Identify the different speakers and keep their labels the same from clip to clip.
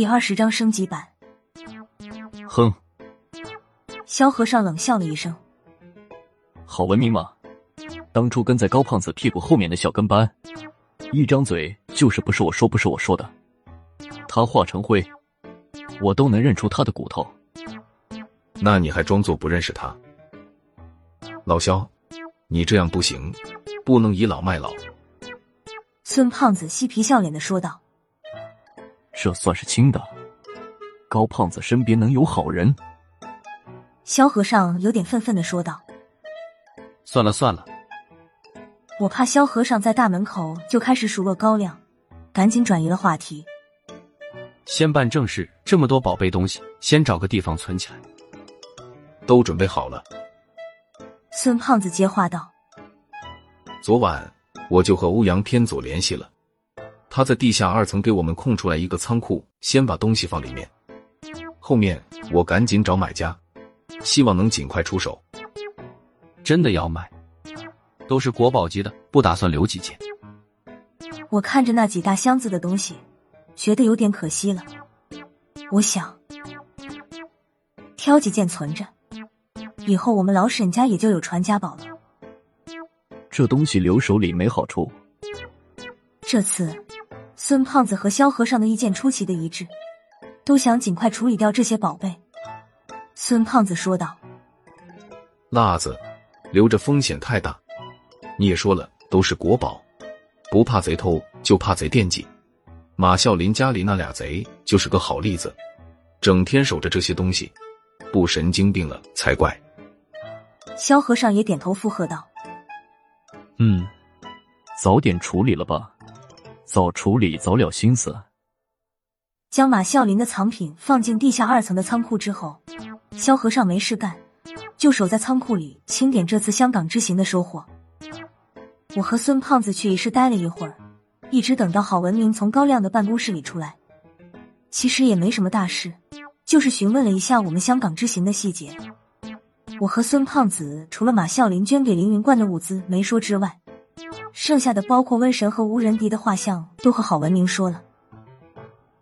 Speaker 1: 第二十章升级版。
Speaker 2: 哼，
Speaker 1: 萧和尚冷笑了一声。
Speaker 2: 好文明嘛？当初跟在高胖子屁股后面的小跟班，一张嘴就是不是我说，不是我说的。他化成灰，我都能认出他的骨头。
Speaker 3: 那你还装作不认识他？老萧，你这样不行，不能倚老卖老。
Speaker 1: 孙胖子嬉皮笑脸的说道：“
Speaker 2: 这算是轻的。高胖子身边能有好人？”
Speaker 1: 萧和尚有点愤愤的说道：“
Speaker 4: 算了算了。”
Speaker 1: 我怕萧和尚在大门口就开始数落高亮，赶紧转移了话题。
Speaker 4: 先办正事，这么多宝贝东西，先找个地方存起来。
Speaker 3: 都准备好了。
Speaker 1: 孙胖子接话道：“
Speaker 3: 昨晚。”我就和欧阳天佐联系了，他在地下二层给我们空出来一个仓库，先把东西放里面。后面我赶紧找买家，希望能尽快出手。
Speaker 4: 真的要买？都是国宝级的，不打算留几件。
Speaker 1: 我看着那几大箱子的东西，觉得有点可惜了。我想挑几件存着，以后我们老沈家也就有传家宝了。
Speaker 2: 这东西留手里没好处。
Speaker 1: 这次，孙胖子和萧和尚的意见出奇的一致，都想尽快处理掉这些宝贝。孙胖子说道：“
Speaker 3: 辣子，留着风险太大。你也说了，都是国宝，不怕贼偷，就怕贼惦记。马啸林家里那俩贼就是个好例子，整天守着这些东西，不神经病了才怪。”
Speaker 1: 萧和尚也点头附和道。
Speaker 2: 嗯，早点处理了吧，早处理早了心思。
Speaker 1: 将马啸林的藏品放进地下二层的仓库之后，萧和尚没事干，就守在仓库里清点这次香港之行的收获。我和孙胖子去一室待了一会儿，一直等到郝文明从高亮的办公室里出来。其实也没什么大事，就是询问了一下我们香港之行的细节。我和孙胖子除了马啸林捐给凌云观的物资没说之外，剩下的包括瘟神和无人敌的画像都和郝文明说了。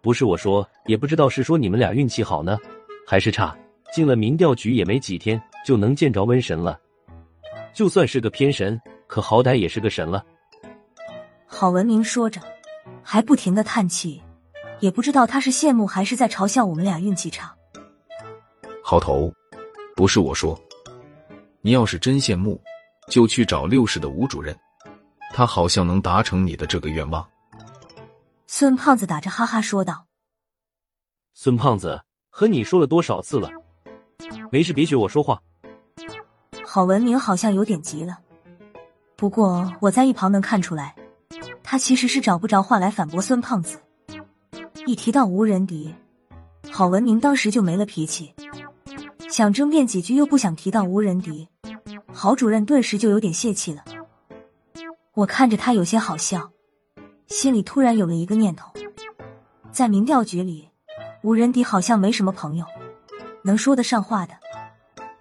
Speaker 5: 不是我说，也不知道是说你们俩运气好呢，还是差。进了民调局也没几天，就能见着瘟神了。就算是个偏神，可好歹也是个神了。
Speaker 1: 郝文明说着，还不停的叹气，也不知道他是羡慕还是在嘲笑我们俩运气差。
Speaker 3: 好头，不是我说。你要是真羡慕，就去找六室的吴主任，他好像能达成你的这个愿望。
Speaker 1: 孙胖子打着哈哈说道：“
Speaker 5: 孙胖子，和你说了多少次了？没事，别学我说话。”
Speaker 1: 郝文明好像有点急了，不过我在一旁能看出来，他其实是找不着话来反驳孙胖子。一提到无人敌，郝文明当时就没了脾气，想争辩几句又不想提到无人敌。郝主任顿时就有点泄气了，我看着他有些好笑，心里突然有了一个念头：在民调局里，吴仁迪好像没什么朋友，能说得上话的，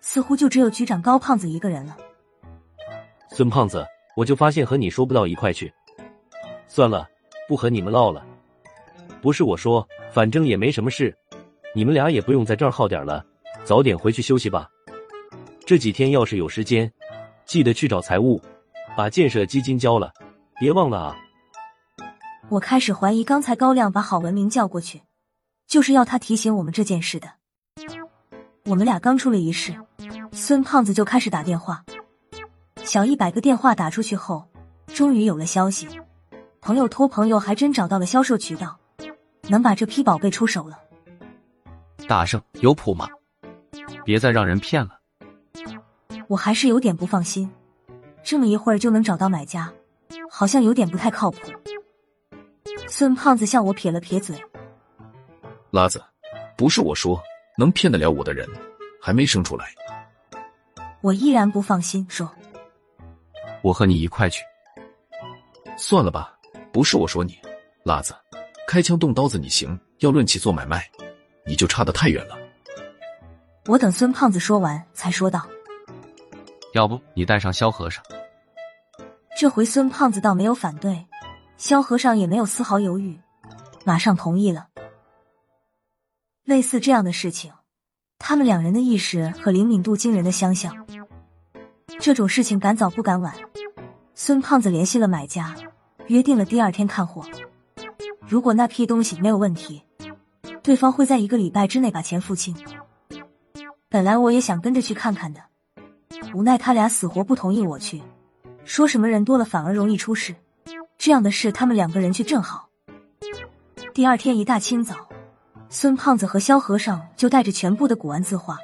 Speaker 1: 似乎就只有局长高胖子一个人了。
Speaker 5: 孙胖子，我就发现和你说不到一块去，算了，不和你们唠了。不是我说，反正也没什么事，你们俩也不用在这儿耗点了，早点回去休息吧。这几天要是有时间，记得去找财务，把建设基金交了，别忘了啊！
Speaker 1: 我开始怀疑，刚才高亮把郝文明叫过去，就是要他提醒我们这件事的。我们俩刚出了一室，孙胖子就开始打电话，小一百个电话打出去后，终于有了消息，朋友托朋友，还真找到了销售渠道，能把这批宝贝出手了。
Speaker 4: 大圣有谱吗？别再让人骗了。
Speaker 1: 我还是有点不放心，这么一会儿就能找到买家，好像有点不太靠谱。孙胖子向我撇了撇嘴：“
Speaker 3: 拉子，不是我说，能骗得了我的人还没生出来。”
Speaker 1: 我依然不放心，说：“
Speaker 4: 我和你一块去。”
Speaker 3: 算了吧，不是我说你，拉子，开枪动刀子你行，要论起做买卖，你就差得太远了。
Speaker 1: 我等孙胖子说完，才说道。
Speaker 4: 要不你带上萧和尚？
Speaker 1: 这回孙胖子倒没有反对，萧和尚也没有丝毫犹豫，马上同意了。类似这样的事情，他们两人的意识和灵敏度惊人的相像。这种事情赶早不赶晚，孙胖子联系了买家，约定了第二天看货。如果那批东西没有问题，对方会在一个礼拜之内把钱付清。本来我也想跟着去看看的，无奈他俩死活不同意我去，说什么人多了反而容易出事，这样的事他们两个人去正好。第二天一大清早，孙胖子和萧和尚就带着全部的古玩字画。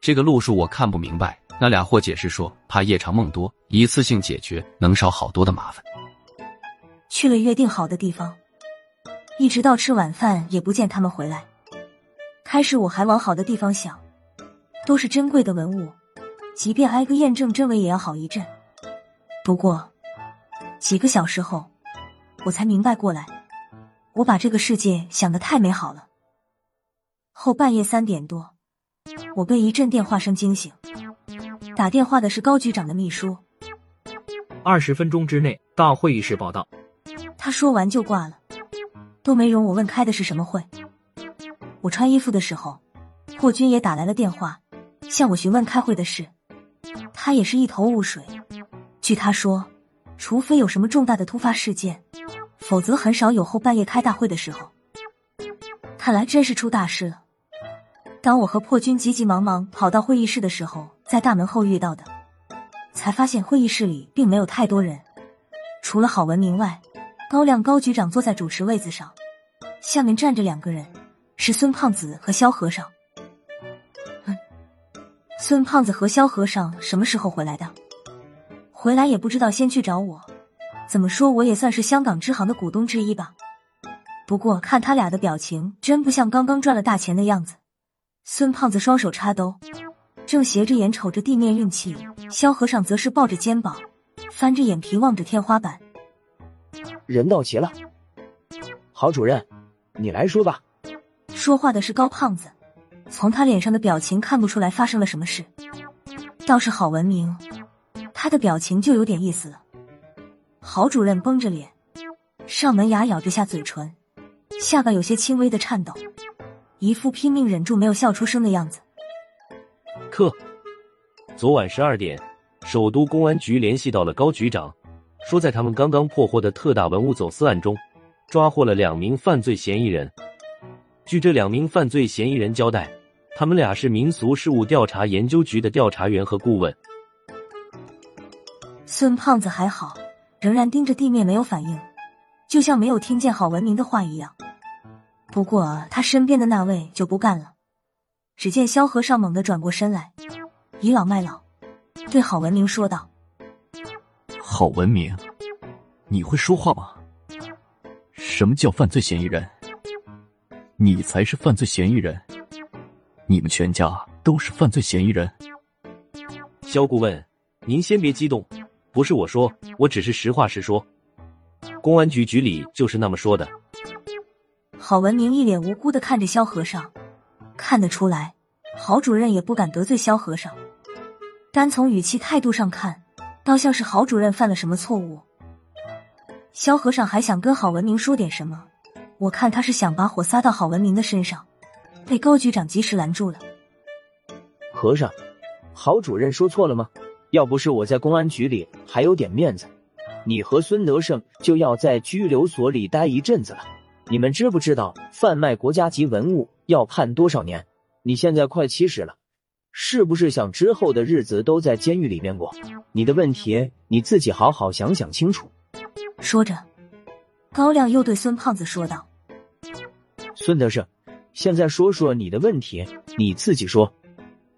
Speaker 4: 这个路数我看不明白。那俩货解释说，怕夜长梦多，一次性解决能少好多的麻烦。
Speaker 1: 去了约定好的地方，一直到吃晚饭也不见他们回来。开始我还往好的地方想，都是珍贵的文物，即便挨个验证真伪也要好一阵。不过几个小时后，我才明白过来，我把这个世界想的太美好了。后半夜三点多，我被一阵电话声惊醒。打电话的是高局长的秘书。
Speaker 6: 二十分钟之内到会议室报道。
Speaker 1: 他说完就挂了，都没容我问开的是什么会。我穿衣服的时候，霍军也打来了电话，向我询问开会的事。他也是一头雾水。据他说，除非有什么重大的突发事件，否则很少有后半夜开大会的时候。看来真是出大事了。当我和破军急急忙忙跑到会议室的时候。在大门后遇到的，才发现会议室里并没有太多人，除了郝文明外，高亮高局长坐在主持位子上，下面站着两个人，是孙胖子和萧和尚。嗯，孙胖子和萧和尚什么时候回来的？回来也不知道先去找我，怎么说我也算是香港支行的股东之一吧。不过看他俩的表情，真不像刚刚赚了大钱的样子。孙胖子双手插兜。正斜着眼瞅着地面运气，萧和尚则是抱着肩膀，翻着眼皮望着天花板。
Speaker 7: 人到齐了，郝主任，你来说吧。
Speaker 1: 说话的是高胖子，从他脸上的表情看不出来发生了什么事。倒是郝文明，他的表情就有点意思了。郝主任绷着脸，上门牙咬着下嘴唇，下巴有些轻微的颤抖，一副拼命忍住没有笑出声的样子。
Speaker 5: 克，昨晚十二点，首都公安局联系到了高局长，说在他们刚刚破获的特大文物走私案中，抓获了两名犯罪嫌疑人。据这两名犯罪嫌疑人交代，他们俩是民俗事务调查研究局的调查员和顾问。
Speaker 1: 孙胖子还好，仍然盯着地面没有反应，就像没有听见郝文明的话一样。不过他身边的那位就不干了。只见萧和尚猛地转过身来，倚老卖老，对郝文明说道：“
Speaker 2: 郝文明，你会说话吗？什么叫犯罪嫌疑人？你才是犯罪嫌疑人！你们全家都是犯罪嫌疑人！”
Speaker 5: 萧顾问，您先别激动，不是我说，我只是实话实说，公安局局里就是那么说的。
Speaker 1: 郝文明一脸无辜的看着萧和尚。看得出来，郝主任也不敢得罪萧和尚。单从语气态度上看，倒像是郝主任犯了什么错误。萧和尚还想跟郝文明说点什么，我看他是想把火撒到郝文明的身上，被高局长及时拦住了。
Speaker 7: 和尚，郝主任说错了吗？要不是我在公安局里还有点面子，你和孙德胜就要在拘留所里待一阵子了。你们知不知道贩卖国家级文物？要判多少年？你现在快七十了，是不是想之后的日子都在监狱里面过？你的问题你自己好好想想清楚。
Speaker 1: 说着，高亮又对孙胖子说道：“
Speaker 7: 孙德胜，现在说说你的问题，你自己说。”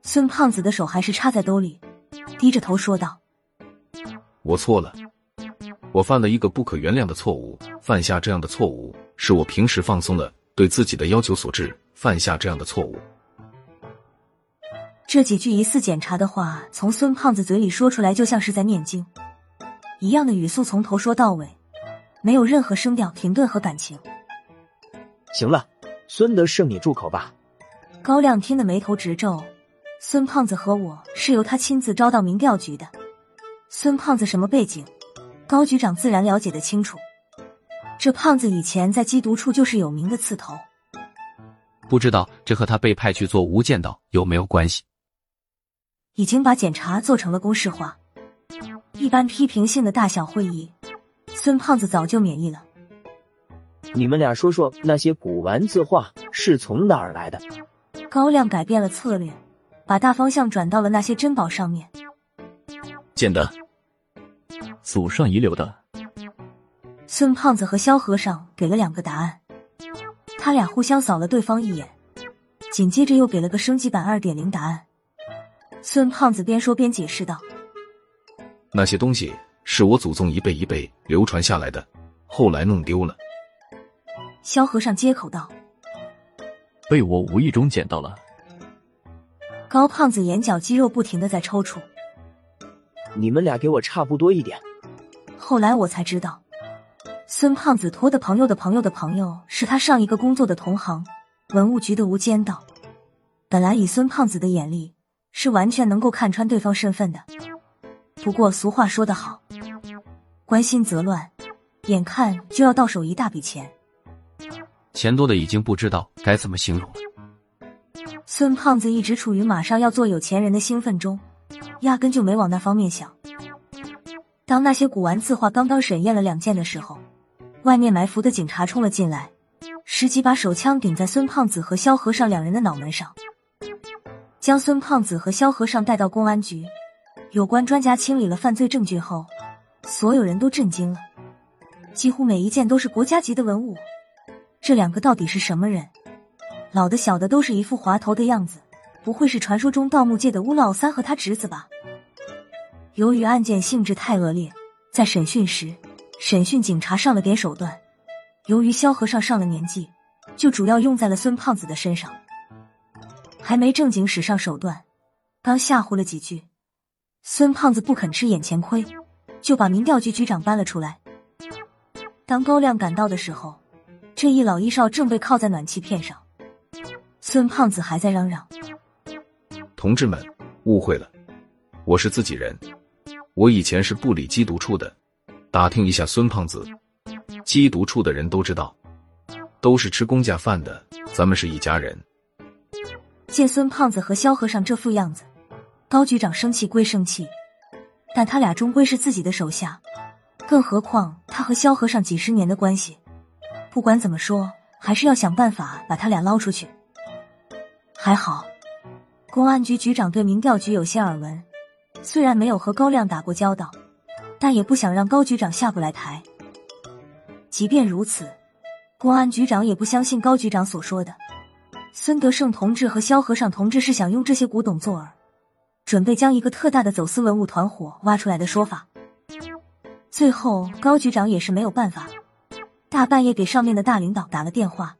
Speaker 1: 孙胖子的手还是插在兜里，低着头说道：“
Speaker 3: 我错了，我犯了一个不可原谅的错误。犯下这样的错误，是我平时放松了对自己的要求所致。”犯下这样的错误，
Speaker 1: 这几句疑似检查的话从孙胖子嘴里说出来，就像是在念经一样的语速，从头说到尾，没有任何声调、停顿和感情。
Speaker 7: 行了，孙德胜，你住口吧。
Speaker 1: 高亮听得眉头直皱。孙胖子和我是由他亲自招到民调局的，孙胖子什么背景，高局长自然了解的清楚。这胖子以前在缉毒处就是有名的刺头。
Speaker 4: 不知道这和他被派去做无间道有没有关系？
Speaker 1: 已经把检查做成了公式化，一般批评性的大小会议，孙胖子早就免疫了。
Speaker 7: 你们俩说说那些古玩字画是从哪儿来的？
Speaker 1: 高亮改变了策略，把大方向转到了那些珍宝上面。
Speaker 3: 捡的，
Speaker 2: 祖上遗留的。
Speaker 1: 孙胖子和萧和尚给了两个答案，他俩互相扫了对方一眼，紧接着又给了个升级版二点零答案。孙胖子边说边解释道：“
Speaker 3: 那些东西是我祖宗一辈一辈流传下来的，后来弄丢了。”
Speaker 1: 萧和尚接口道：“
Speaker 2: 被我无意中捡到了。”
Speaker 1: 高胖子眼角肌肉不停的在抽搐。
Speaker 7: 你们俩给我差不多一点。
Speaker 1: 后来我才知道，孙胖子托的朋友的朋友的朋友是他上一个工作的同行，文物局的无间道。本来以孙胖子的眼力。是完全能够看穿对方身份的。不过俗话说得好，关心则乱，眼看就要到手一大笔钱，
Speaker 4: 钱多的已经不知道该怎么形容了。
Speaker 1: 孙胖子一直处于马上要做有钱人的兴奋中，压根就没往那方面想。当那些古玩字画刚刚审验了两件的时候，外面埋伏的警察冲了进来，十几把手枪顶在孙胖子和萧和尚两人的脑门上。将孙胖子和萧和尚带到公安局，有关专家清理了犯罪证据后，所有人都震惊了。几乎每一件都是国家级的文物，这两个到底是什么人？老的小的都是一副滑头的样子，不会是传说中盗墓界的乌老三和他侄子吧？由于案件性质太恶劣，在审讯时，审讯警察上了点手段。由于萧和尚上了年纪，就主要用在了孙胖子的身上。还没正经使上手段，刚吓唬了几句，孙胖子不肯吃眼前亏，就把民调局局长搬了出来。当高亮赶到的时候，这一老一少正被靠在暖气片上，孙胖子还在嚷嚷：“
Speaker 3: 同志们，误会了，我是自己人，我以前是部里缉毒处的。打听一下孙胖子，缉毒处的人都知道，都是吃公家饭的，咱们是一家人。”
Speaker 1: 见孙胖子和萧和尚这副样子，高局长生气归生气，但他俩终归是自己的手下，更何况他和萧和尚几十年的关系，不管怎么说，还是要想办法把他俩捞出去。还好，公安局局长对民调局有些耳闻，虽然没有和高亮打过交道，但也不想让高局长下不来台。即便如此，公安局长也不相信高局长所说的。孙德胜同志和萧和尚同志是想用这些古董做饵，准备将一个特大的走私文物团伙挖出来的说法。最后高局长也是没有办法，大半夜给上面的大领导打了电话，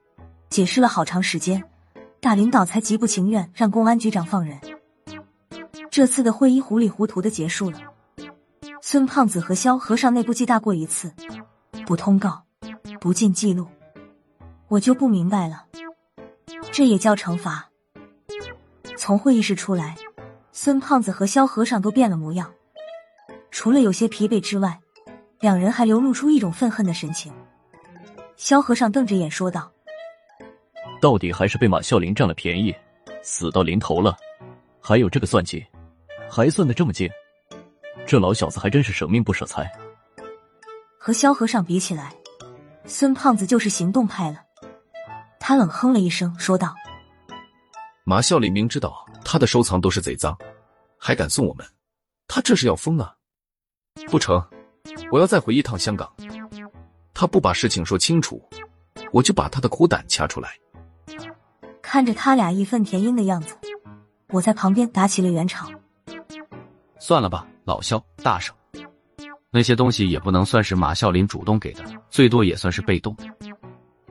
Speaker 1: 解释了好长时间，大领导才极不情愿让公安局长放人。这次的会议糊里糊涂的结束了，孙胖子和萧和尚内部记大过一次，不通告，不进记录，我就不明白了。这也叫惩罚。从会议室出来，孙胖子和萧和尚都变了模样，除了有些疲惫之外，两人还流露出一种愤恨的神情。萧和尚瞪着眼说道：“
Speaker 2: 到底还是被马啸林占了便宜，死到临头了，还有这个算计，还算得这么精，这老小子还真是舍命不舍财。”
Speaker 1: 和萧和尚比起来，孙胖子就是行动派了。他冷哼了一声，说道：“
Speaker 3: 马啸林明知道他的收藏都是贼赃，还敢送我们，他这是要疯啊！不成，我要再回一趟香港。他不把事情说清楚，我就把他的苦胆掐出来。”
Speaker 1: 看着他俩义愤填膺的样子，我在旁边打起了圆场。
Speaker 4: 算了吧，老肖大圣，那些东西也不能算是马啸林主动给的，最多也算是被动。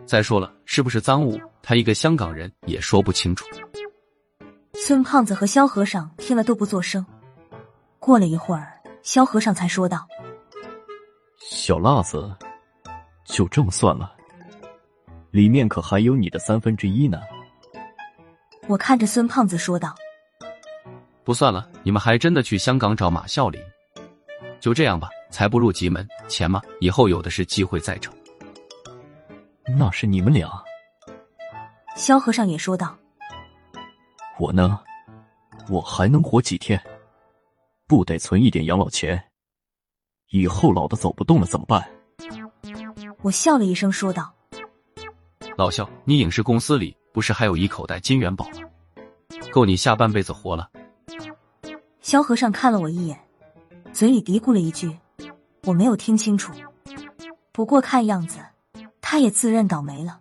Speaker 4: 再说了，是不是赃物？他一个香港人也说不清楚。
Speaker 1: 孙胖子和萧和尚听了都不作声。过了一会儿，萧和尚才说道：“
Speaker 2: 小辣子，就这么算了？里面可还有你的三分之一呢。”
Speaker 1: 我看着孙胖子说道：“
Speaker 4: 不算了，你们还真的去香港找马啸林？就这样吧，财不入急门，钱嘛，以后有的是机会再挣。”
Speaker 2: 那是你们俩。
Speaker 1: 萧和尚也说道：“
Speaker 2: 我呢，我还能活几天？不得存一点养老钱？以后老的走不动了怎么办？”
Speaker 1: 我笑了一声说道：“
Speaker 4: 老肖，你影视公司里不是还有一口袋金元宝吗？够你下半辈子活了。”
Speaker 1: 萧和尚看了我一眼，嘴里嘀咕了一句：“我没有听清楚。”不过看样子，他也自认倒霉了。